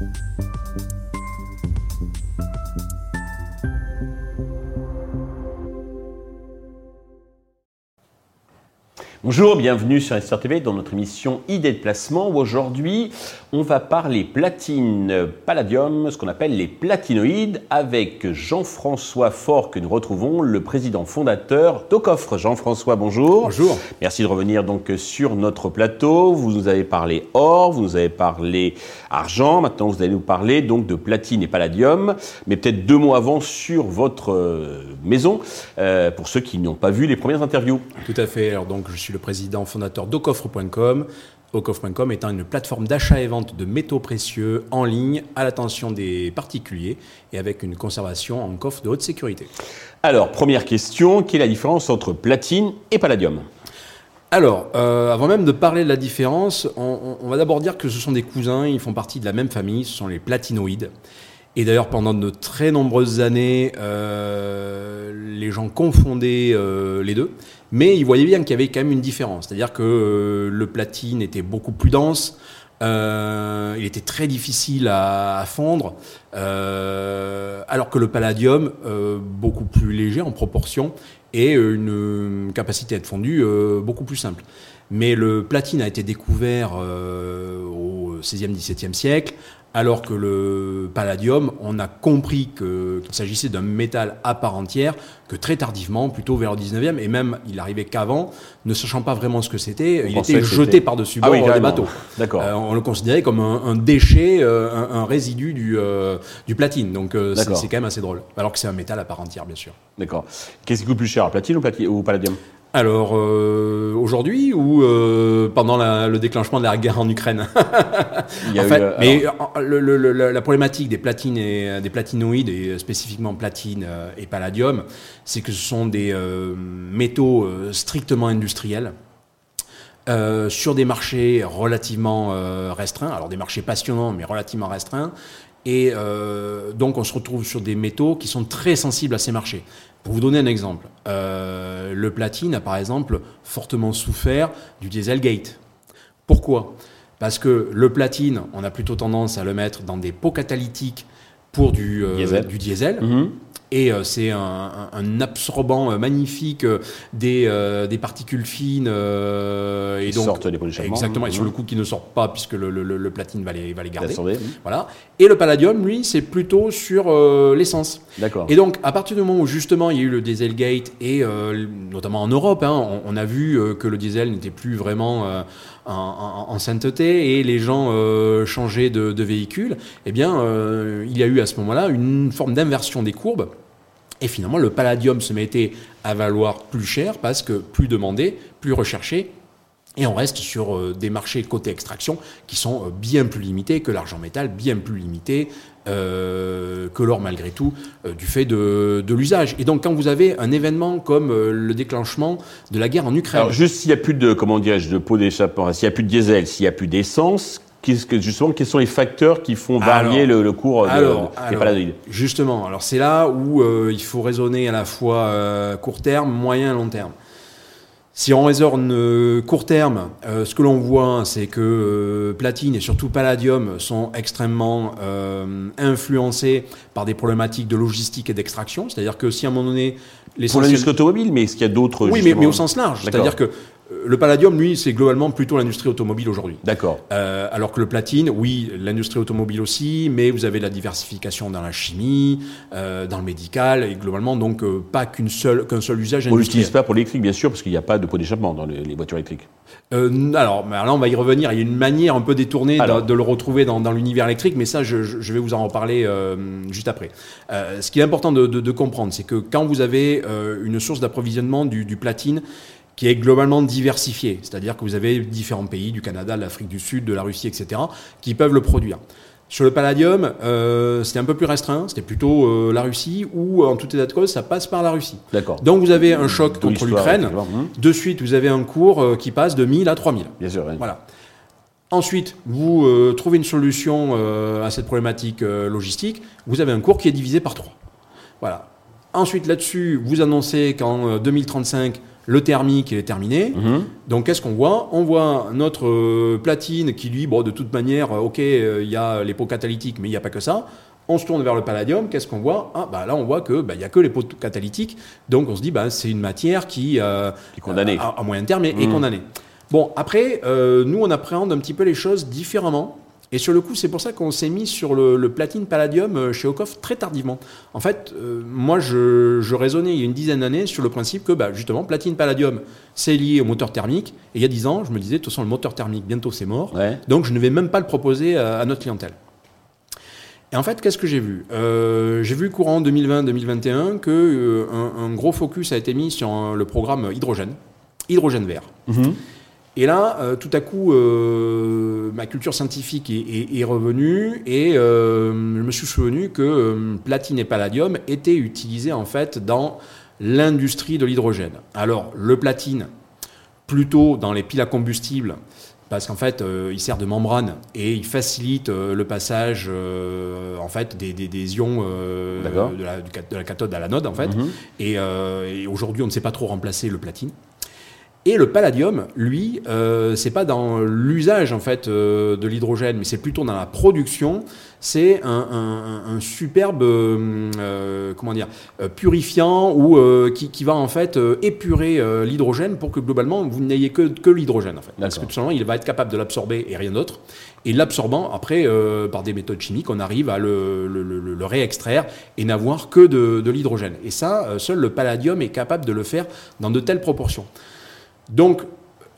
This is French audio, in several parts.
you Bonjour, bienvenue sur Investor TV dans notre émission Idées de placement où aujourd'hui on va parler platine palladium, ce qu'on appelle les platinoïdes, avec Jean-François Faure que nous retrouvons, le président fondateur d'Ocoffre. Jean-François, bonjour. Bonjour. Merci de revenir donc sur notre plateau. Vous nous avez parlé or, vous nous avez parlé argent, maintenant vous allez nous parler donc de platine et palladium, mais peut-être deux mots avant sur votre euh, maison, euh, pour ceux qui n'ont pas vu les premières interviews. Tout à fait. Alors donc je suis le président fondateur d'Ocoffre.com. Ocoffre.com étant une plateforme d'achat et vente de métaux précieux en ligne à l'attention des particuliers et avec une conservation en coffre de haute sécurité. Alors, première question, quelle est la différence entre platine et palladium? Alors, euh, avant même de parler de la différence, on, on va d'abord dire que ce sont des cousins, ils font partie de la même famille, ce sont les platinoïdes. Et d'ailleurs, pendant de très nombreuses années, euh, les gens confondaient euh, les deux, mais ils voyaient bien qu'il y avait quand même une différence. C'est-à-dire que euh, le platine était beaucoup plus dense, euh, il était très difficile à, fondre, euh, alors que le palladium, beaucoup plus léger en proportion, et une capacité à être fondu beaucoup plus simple. Mais le platine a été découvert au 16e, 17e siècle, alors que le palladium, on a compris qu'il s'agissait d'un métal à part entière que très tardivement, plutôt vers le 19e, et même il arrivait qu'avant, ne sachant pas vraiment ce que c'était, il était jeté par-dessus Ah bord oui, des carrément. bateaux. D'accord. Euh, on le considérait comme un, un déchet, euh, un, un résidu du, euh, du platine. Donc euh, c'est quand même assez drôle. Alors que c'est un métal à part entière, bien sûr. D'accord. Qu'est-ce qui coûte plus cher, platine ou, plati- ou palladium? Alors, euh, aujourd'hui ou euh, pendant la- le déclenchement de la guerre en Ukraine? Il y a En eu, fait, euh, mais le- le- le- la problématique des platines et des platinoïdes et spécifiquement platine et palladium, c'est que ce sont des euh, métaux strictement industriels. sur des marchés relativement restreints, alors des marchés passionnants mais relativement restreints, et euh, donc on se retrouve sur des métaux qui sont très sensibles à ces marchés. Pour vous donner un exemple, euh, le platine a par exemple fortement souffert du Dieselgate. Pourquoi? Parce que le platine, on a plutôt tendance à le mettre dans des pots catalytiques pour du euh, Diesel. du diesel. Mhm. Et euh, c'est un, un- absorbant euh, magnifique euh, des, euh, des particules fines. euh, et Qui donc, sortent des. Exactement, et sur Mhm. le coup qui ne sortent pas puisque le, le- le- platine va les, va les garder. Absorbé. Voilà. Et le palladium, lui, c'est plutôt sur euh, l'essence. D'accord. Et donc, à partir du moment où justement il y a eu le Dieselgate, et euh, notamment en Europe, hein, on, on a vu que le diesel n'était plus vraiment euh, en, en- en sainteté et les gens euh, changeaient de, de véhicule, eh bien, euh, il y a eu à ce moment-là une forme d'inversion des courbes. Et finalement, le palladium se mettait à valoir plus cher parce que plus demandé, plus recherché. Et on reste sur euh, des marchés côté extraction qui sont euh, bien plus limités que l'argent métal, bien plus limités euh, que l'or malgré tout, du fait de, l'usage. Et donc quand vous avez un événement comme le déclenchement de la guerre en Ukraine, Alors, juste s'il n'y a plus de, comment de pot d'échappement, s'il n'y a plus de diesel, s'il n'y a plus d'essence, justement, quels sont les facteurs qui font varier Alors, le, le cours de, alors, des alors, palladides Justement, alors c'est là où euh, il faut raisonner à la fois euh, court terme, moyen et long terme. Si on raisonne euh, court terme, ce que l'on voit, c'est que platine et surtout palladium sont extrêmement influencés par des problématiques de logistique et d'extraction. C'est-à-dire que si à un moment donné, Pour l'essentiel- l'industrie automobile, mais est-ce qu'il y a d'autres oui, mais, mais au sens large. C'est-à-dire que le palladium, lui, c'est globalement plutôt l'industrie automobile aujourd'hui. D'accord. Euh, alors que le platine, oui, l'industrie automobile aussi, mais vous avez la diversification dans la chimie, euh, dans le médical, et globalement, donc, euh, pas qu'une seule, qu'un seul usage On l'utilise pas pour l'électrique, bien sûr, parce qu'il n'y a pas de pot d'échappement dans les, les voitures électriques. Alors, là, on va y revenir. Il y a une manière un peu détournée de- le retrouver dans, dans l'univers électrique, mais ça, je, vais vous en reparler juste après. Ce qui est important de, de- de comprendre, c'est que quand vous avez une source d'approvisionnement du, du platine qui est globalement diversifiée, c'est-à-dire que vous avez différents pays, du Canada, de l'Afrique du Sud, de la Russie, etc., qui peuvent le produire. Sur le palladium, euh, c'était un peu plus restreint, c'était plutôt euh, la Russie, ou en tout état de cause, ça passe par la Russie. D'accord. Donc vous avez un choc contre l'Ukraine. Hum, de suite vous avez un cours euh, qui passe de 1000 à 3000. Bien sûr. oui. Voilà. Ensuite, vous euh, trouvez une solution euh, à cette problématique euh, logistique. Vous avez un cours qui est divisé par 3. Voilà. Ensuite, là-dessus, vous annoncez qu'en euh, 2035, le thermique est terminé. Mhm. Donc qu'est-ce qu'on voit? On voit notre euh, platine qui lui, bon, de toute manière, euh, ok, euh, il y a les pots catalytiques, mais il n'y a pas que ça. On se tourne vers le palladium, qu'est-ce qu'on voit? Ah bah là on voit que bah, il y a que les pots catalytiques, donc on se dit bah c'est une matière qui euh, est condamnée. à, à moyen terme est, est Mhm. condamnée. Bon après nous on appréhende un petit peu les choses différemment. Et sur le coup, c'est pour ça qu'on s'est mis sur le, le platine palladium euh, chez Okoff très tardivement. En fait, euh, moi, je, je raisonnais il y a une dizaine d'années sur le principe que, bah, justement, platine palladium, c'est lié au moteur thermique. Et il y a dix ans, je me disais, de toute façon, le moteur thermique, bientôt, c'est mort. Ouais. Donc, je ne vais même pas le proposer à, à notre clientèle. Et en fait, qu'est-ce que j'ai vu? Euh, J'ai vu courant 2020-2021 que euh, un, un gros focus a été mis sur le programme hydrogène, hydrogène vert. Mhm. Et là, euh, tout à coup, euh, ma culture scientifique est, est- est revenue et euh, je me suis souvenu que platine et palladium étaient utilisés en fait dans l'industrie de l'hydrogène. Alors, le platine, plutôt dans les piles à combustible, parce qu'en fait, euh, il sert de membrane et il facilite euh, le passage euh, en fait des, des- des ions de, la, de cathode à l'anode en fait. Mhm. Et, et aujourd'hui, on ne sait pas trop remplacer le platine. Et le palladium, lui, euh, c'est pas dans l'usage en fait euh, de l'hydrogène, mais c'est plutôt dans la production. C'est un, un- un superbe, euh, euh, comment dire, purifiant ou qui, qui va en fait épurer l'hydrogène pour que globalement vous n'ayez que, que l'hydrogène en fait. Parce que tout simplement, il va être capable de l'absorber et rien d'autre. Et l'absorbant, après, par des méthodes chimiques, on arrive à le, le- le- le réextraire et n'avoir que de, de l'hydrogène. Et ça, seul le palladium est capable de le faire dans de telles proportions. Donc,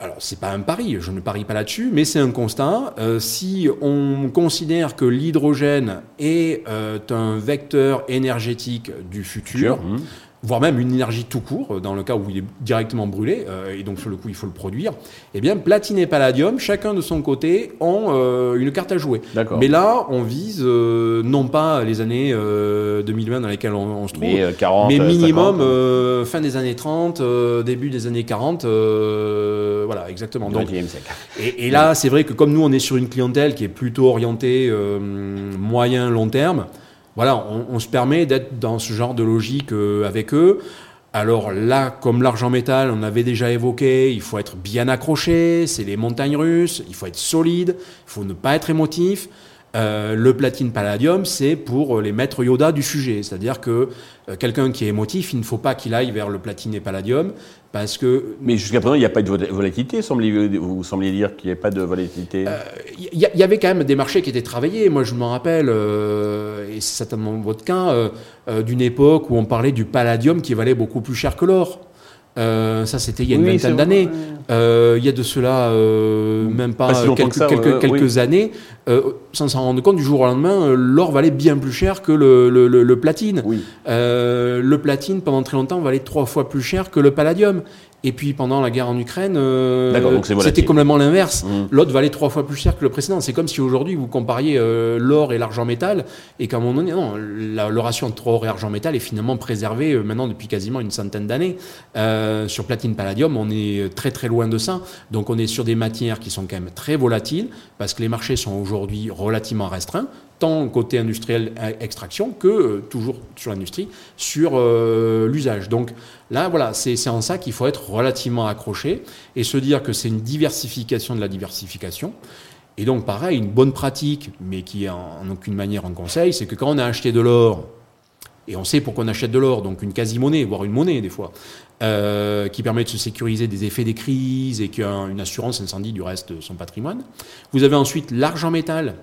alors c'est pas un pari, je ne parie pas là-dessus, mais c'est un constat. Euh, si on considère que l'hydrogène est euh, un vecteur énergétique du futur, Mhm. Voire même une énergie tout court, euh, dans le cas où il est directement brûlé, euh, et donc sur le coup il faut le produire, eh bien platine et palladium, chacun de son côté, ont euh, une carte à jouer. Mais là, on vise euh, non pas les années euh, 2020 dans lesquelles on, on se trouve, Mais euh, 40, mais minimum 50, euh, fin des années 30, euh, début des années 40, euh, voilà, exactement. Donc, 21e siècle. et, et là, c'est vrai que comme nous, on est sur une clientèle qui est plutôt orientée euh, moyen, long terme, voilà, on, se permet d'être dans ce genre de logique euh, avec eux. Alors là, comme l'argent métal, on avait déjà évoqué, il faut être bien accroché, c'est les montagnes russes, il faut être solide, il faut ne pas être émotif. Euh, le platine palladium, c'est pour les maîtres Yoda du sujet. C'est-à-dire que euh, quelqu'un qui est émotif, il ne faut pas qu'il aille vers le platine et palladium, parce que Mais jusqu'à présent, il n'y a pas de vol- volatilité, semblez- vous sembliez dire qu'il n'y avait pas de volatilité. Il y, y avait quand même des marchés qui étaient travaillés. Moi, je m'en rappelle, euh, et c'est certainement votre cas, euh, euh, d'une époque où on parlait du palladium qui valait beaucoup plus cher que l'or. Euh, ça, c'était il y a une Oui, vingtaine d'années. Euh, il y a de cela euh, même pas, Pas si longtemps quelques, ça, années, sans s'en rendre compte, du jour au lendemain, l'or valait bien plus cher que le, le- le- le platine. Oui. Le platine, pendant très longtemps, valait trois fois plus cher que le palladium. Et puis pendant la guerre en Ukraine, euh, c'était complètement l'inverse. Mhm. L'autre valait trois fois plus cher que le précédent. C'est comme si aujourd'hui vous compariez euh, l'or et l'argent métal et qu'à un moment donné, non, la- le ratio entre or et argent métal est finalement préservé euh, maintenant depuis quasiment une centaine d'années. Euh, sur platine palladium, on est très très loin de ça. Donc on est sur des matières qui sont quand même très volatiles parce que les marchés sont aujourd'hui relativement restreints tant côté industriel extraction que euh, toujours sur l'industrie, sur euh, l'usage. Donc là, voilà, c'est en ça qu'il faut être relativement accroché et se dire que c'est une diversification de la diversification. Et donc, pareil, une bonne pratique, mais qui est en, en aucune manière un conseil, c'est que quand on a acheté de l'or, et on sait pourquoi on achète de l'or, donc une quasi-monnaie, voire une monnaie des fois, euh, qui permet de se sécuriser des effets des crises et qui a une assurance incendie du reste de son patrimoine. Vous avez ensuite l'argent métal,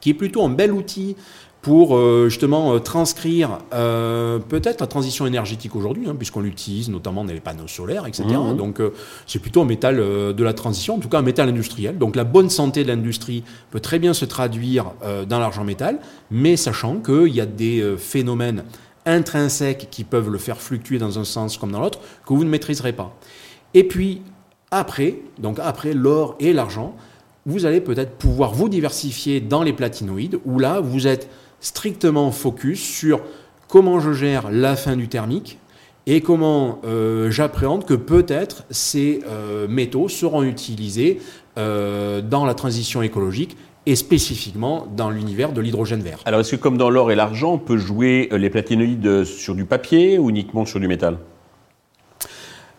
qui est plutôt un bel outil pour euh, justement euh, transcrire euh, peut-être la transition énergétique aujourd'hui, hein, puisqu'on l'utilise notamment dans les panneaux solaires, etc. Mhm. Donc euh, c'est plutôt un métal euh, de la transition, en tout cas un métal industriel. Donc la bonne santé de l'industrie peut très bien se traduire euh, dans l'argent métal, mais sachant qu'il y a des euh, phénomènes intrinsèques qui peuvent le faire fluctuer dans un sens comme dans l'autre, que vous ne maîtriserez pas. Et puis après, donc après l'or et l'argent, vous allez peut-être pouvoir vous diversifier dans les platinoïdes, où là, vous êtes strictement focus sur comment je gère la fin du thermique et comment euh, j'appréhende que peut-être ces euh, métaux seront utilisés euh, dans la transition écologique et spécifiquement dans l'univers de l'hydrogène vert. Alors, est-ce que comme dans l'or et l'argent, on peut jouer les platinoïdes sur du papier ou uniquement sur du métal?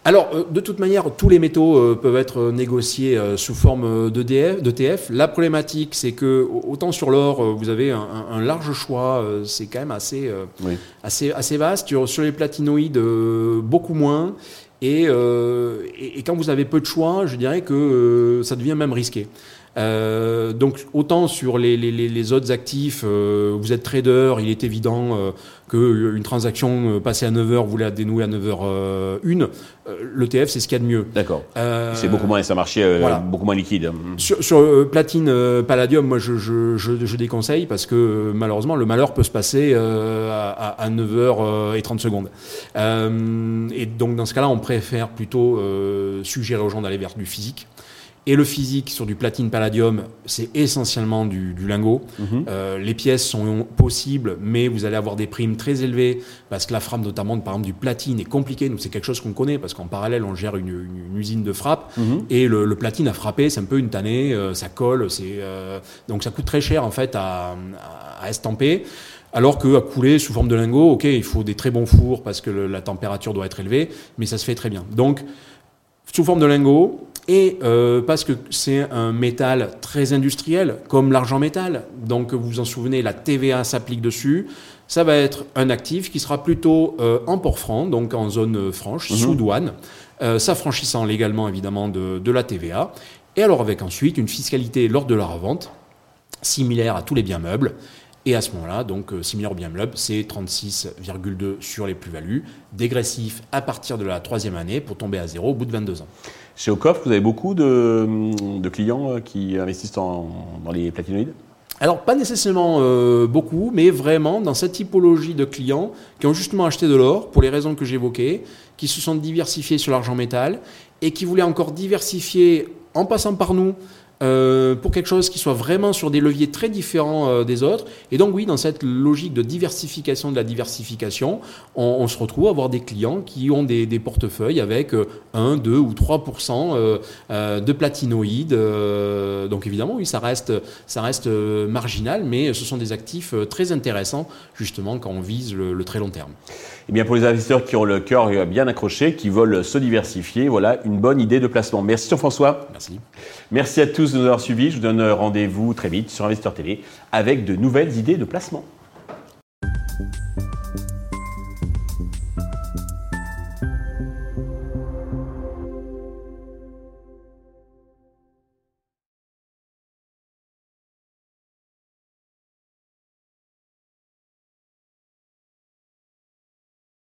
Alors, euh, de toute manière, tous les métaux euh, peuvent être négociés euh, sous forme d'ETF. La problématique, c'est que autant sur l'or, vous avez un, large choix, c'est quand même assez, assez, assez vaste. Sur, les platinoïdes, beaucoup moins. Et, et, quand vous avez peu de choix, je dirais que ça devient même risqué. Euh, donc autant sur les, les, les autres actifs, euh, vous êtes trader, il est évident euh, qu'une transaction passée à 9h, vous la dénouez à 9h1. L'ETF, c'est ce qu'il y a de mieux. D'accord. c'est beaucoup moins, c'est un marché beaucoup moins liquide. Sur, sur platine, palladium, moi je, je, je, je, déconseille parce que malheureusement le malheur peut se passer à, à, 9h et 30 secondes. et donc dans ce cas-là, on préfère plutôt suggérer aux gens d'aller vers du physique. Et le physique sur du platine palladium, c'est essentiellement du, lingot. Mhm. Euh, les pièces sont possibles, mais vous allez avoir des primes très élevées parce que la frappe, notamment par exemple du platine, est compliquée. Nous, c'est quelque chose qu'on connaît parce qu'en parallèle, on gère une, usine de frappe mhm. et le, platine à frapper, c'est un peu une tannée, euh, ça colle, c'est euh, donc ça coûte très cher en fait à, à, estamper. Alors qu'à couler sous forme de lingot, ok, il faut des très bons fours parce que la température doit être élevée, mais ça se fait très bien. Donc, sous forme de lingot, et euh, parce que c'est un métal très industriel, comme l'argent métal, donc vous vous en souvenez, la TVA s'applique dessus, ça va être un actif qui sera plutôt euh, en port franc, donc en zone franche, mhm. sous douane, euh, s'affranchissant légalement évidemment de, de, la TVA, et alors avec ensuite une fiscalité lors de la revente, similaire à tous les biens meubles, et à ce moment-là, donc similaire au bien meuble, c'est 36,2 sur les plus-values, dégressif à partir de la troisième année pour tomber à zéro au bout de 22 ans. Chez Ocoff, vous avez beaucoup de, clients euh, qui investissent dans les platinoïdes? Alors, pas nécessairement euh, beaucoup, mais vraiment dans cette typologie de clients qui ont justement acheté de l'or pour les raisons que j'évoquais, qui se sont diversifiés sur l'argent métal et qui voulaient encore diversifier en passant par nous euh, pour quelque chose qui soit vraiment sur des leviers très différents euh, des autres. Et donc oui, dans cette logique de diversification de la diversification, on, se retrouve à avoir des clients qui ont des, portefeuilles avec 1, 2 ou 3% euh, de platinoïdes. donc évidemment, oui, ça reste, ça reste marginal, mais ce sont des actifs très intéressants justement quand on vise le, très long terme. Et eh bien pour les investisseurs qui ont le cœur bien accroché, qui veulent se diversifier, voilà une bonne idée de placement. Merci Jean-François. Merci. Merci à nous avoir suivis. Je vous donne rendez-vous très vite sur Investeur TV avec de nouvelles idées de placement.